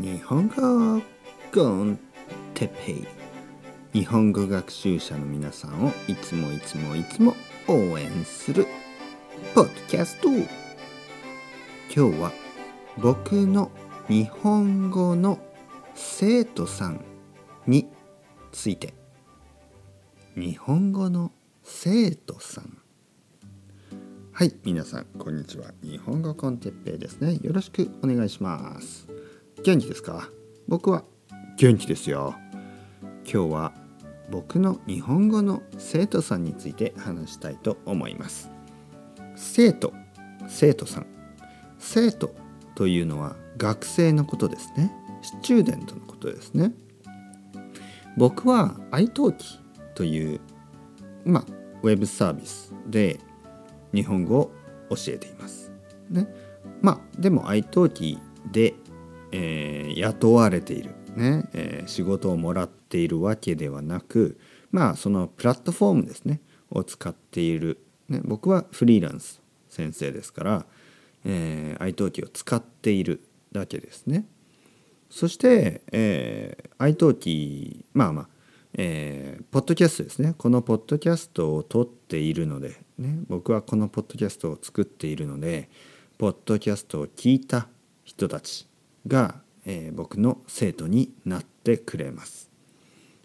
日本語コンテペイ。日本語学習者の皆さんをいつもいつもいつも応援するポッドキャスト。今日は僕の日本語の生徒さんについて。日本語の生徒さん。はい皆さんこんにちは。日本語コンテッペイですね。よろしくお願いします。元気ですか？僕は元気ですよ。今日は僕の日本語の生徒さんについて話したいと思います。生徒生徒さん。生徒というのは学生のことですね。スチューデントのことですね。僕は iTalki というまあウェブサービスで日本語を教えています。ね、まあでも iTalki で、えー、雇われている、ね。えー、仕事をもらっているわけではなくまあそのプラットフォームですね。を使っている、ね、僕はフリーランス先生ですから、えー、iTalki を使っているだけですね。そして、えー、iTalki まあまあえー、ポッドキャストですね。このポッドキャストを撮っているので、ね、僕はこのポッドキャストを作っているのでポッドキャストを聞いた人たち。が、えー、僕の生徒になってくれます。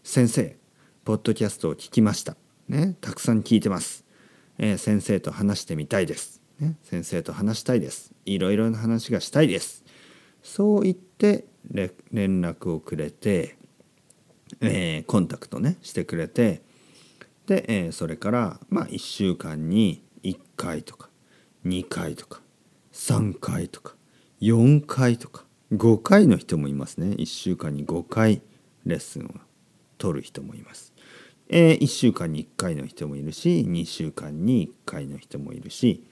先生ポッドキャストを聞きました、ね、たくさん聞いてます、えー、先生と話してみたいです、ね、先生と話したいです。いろいろな話がしたいです。そう言って連絡をくれてえー、コンタクトねしてくれてで、えー、それからまあ1週間に1回とか2回とか3回とか4回とか5回の人もいますね1週間に5回レッスンを取る人もいます。えー、1週間に1回の人もいるし2週間に1回の人もいるし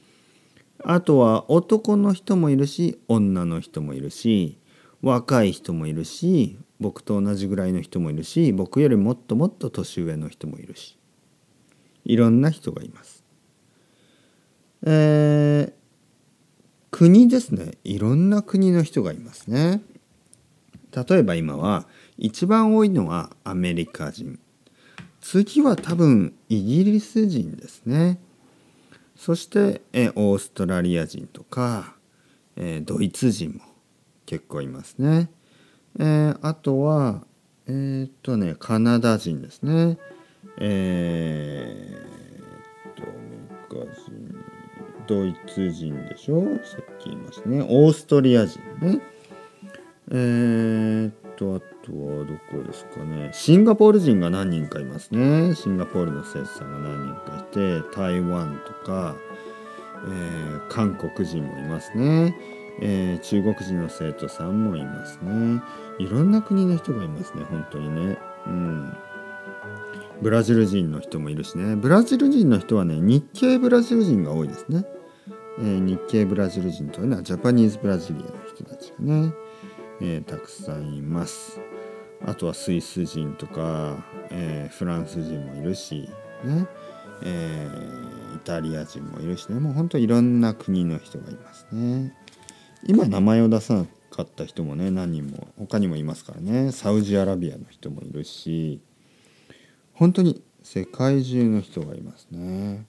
あとは男の人もいるし女の人もいるし若い人もいるし僕と同じぐらいの人もいるし僕よりもっともっと年上の人もいるしいろんな人がいます。えー、国ですねいろんな国の人がいますね。例えば今は一番多いのはアメリカ人次は多分イギリス人ですねそしてえオーストラリア人とかえドイツ人も結構いますね。え、あとはえー、っとねカナダ人ですねえドイツ人でしょ？さっき言いますね。オーストリア人ね。えー、っとあとはどこですかね。シンガポール人が何人かいますね。シンガポールの生徒さんが何人かいて台湾とか、えー、韓国人もいますね。えー、中国人の生徒さんもいますね。いろんな国の人がいますね本当にね。うん。ブラジル人の人もいるしね。ブラジル人の人はね日系ブラジル人が多いですね、えー、日系ブラジル人というのはジャパニーズブラジリアの人たちがね、えー、たくさんいます。あとはスイス人とか、えー、フランス人もいるしねえ、イタリア人もいるしね。もうほんといろんな国の人がいますね。今名前を出さなかった人もね何人も他にもいますからね。サウジアラビアの人もいるし本当に世界中の人がいますね。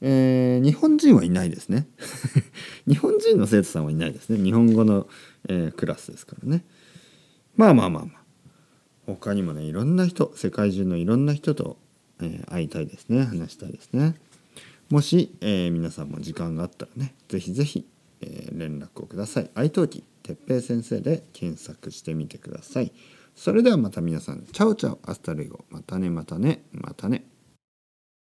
えー、日本人はいないですね。日本人の生徒さんはいないですね。日本語の、えー、クラスですからね。まあまあまあまあ。他にもねいろんな人世界中のいろんな人と、えー、会いたいですね話したいですね。もし、え、皆さんも時間があったらね是非是非え、連絡をください。 italki 哲平先生で検索してみてください。それではまた皆さん、 ciao ciao、 hasta luego、またねまたね、またね。